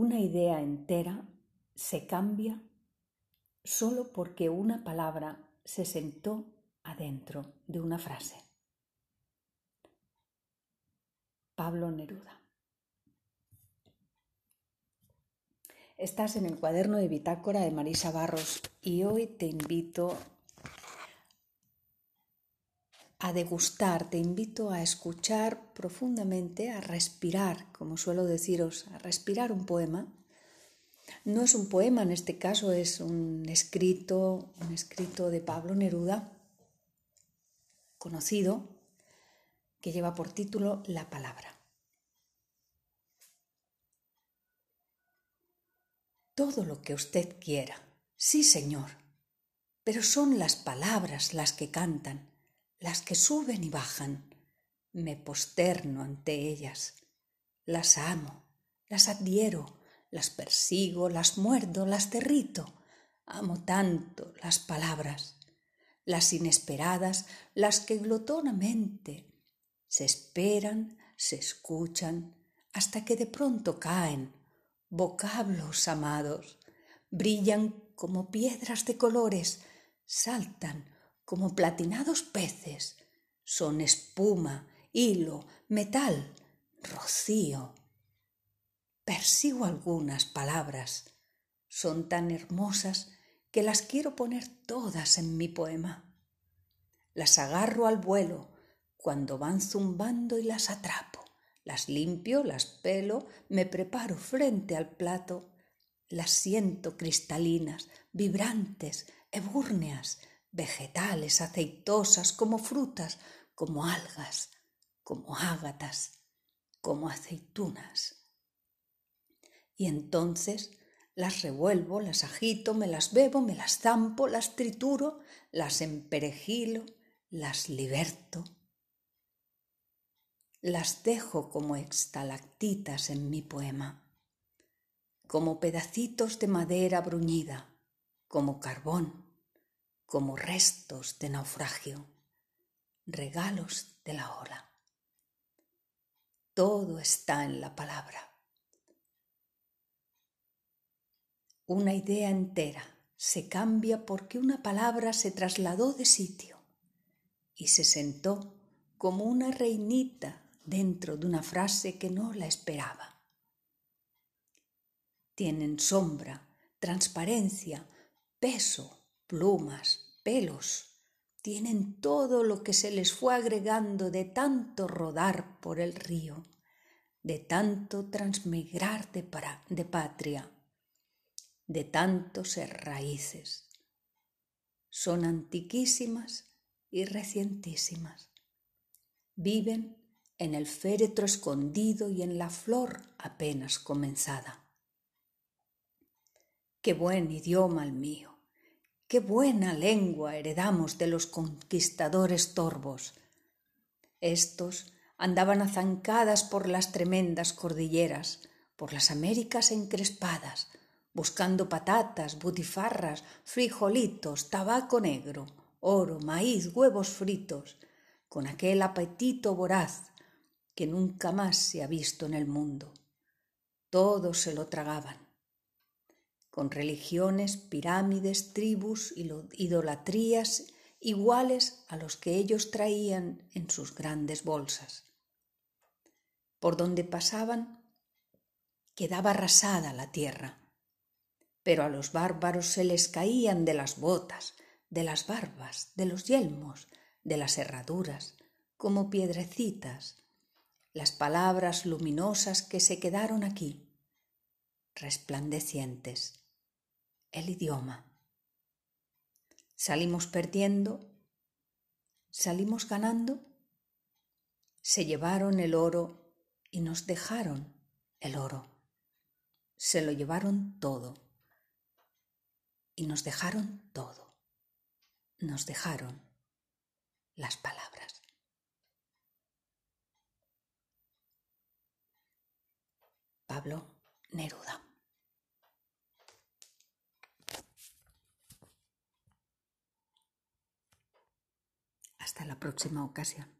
Una idea entera se cambia solo porque una palabra se sentó adentro de una frase. Pablo Neruda. Estás en el cuaderno de bitácora de Marisa Barros y hoy te invito a degustar, te invito a escuchar profundamente, a respirar, como suelo deciros, a respirar un poema. No es un poema, en este caso es un escrito, un escrito de Pablo Neruda, conocido, que lleva por título La palabra. Todo lo que usted quiera, sí señor, pero son las palabras las que cantan las que suben y bajan, me posterno ante ellas, las amo, las adhiero, las persigo, las muerdo, las derrito. Amo tanto las palabras, las inesperadas, las que glotonamente se esperan, se escuchan, hasta que de pronto caen, vocablos amados, brillan como piedras de colores, saltan como platinados peces, son espuma, hilo, metal, rocío. Persigo algunas palabras, son tan hermosas que las quiero poner todas en mi poema. Las agarro al vuelo cuando van zumbando y las atrapo. Las limpio, las pelo, me preparo frente al plato, las siento cristalinas, vibrantes, ebúrneas, vegetales aceitosas como frutas, como algas, como ágatas, como aceitunas. Y entonces las revuelvo, las agito, me las bebo, me las zampo, las trituro, las emperejilo, las liberto. Las dejo como extalactitas en mi poema, como pedacitos de madera bruñida, como carbón como restos de naufragio, regalos de la ola. Todo está en la palabra. Una idea entera se cambia porque una palabra se trasladó de sitio y se sentó como una reinita dentro de una frase que no la esperaba. Tienen sombra, transparencia, peso, plumas, pelos, tienen todo lo que se les fue agregando de tanto rodar por el río, de tanto transmigrar de, de patria, de tanto ser raíces. Son antiquísimas y recientísimas. Viven en el féretro escondido y en la flor apenas comenzada. Qué buen idioma el mío Qué buena lengua heredamos de los conquistadores torvos. Estos andaban azancadas por las tremendas cordilleras, por las Américas encrespadas, buscando patatas, butifarras, frijolitos, tabaco negro, oro, maíz, huevos fritos, con aquel apetito voraz que nunca más se ha visto en el mundo. Todos se lo tragaban con religiones, pirámides, tribus, idolatrías iguales a los que ellos traían en sus grandes bolsas. Por donde pasaban quedaba arrasada la tierra, pero a los bárbaros se les caían de las botas, de las barbas, de los yelmos, de las herraduras, como piedrecitas, las palabras luminosas que se quedaron aquí, resplandecientes el idioma. Salimos perdiendo, salimos ganando, se llevaron el oro y nos dejaron el oro. Se lo llevaron todo y nos dejaron todo. Nos dejaron las palabras. Pablo Neruda. Hasta la próxima ocasión.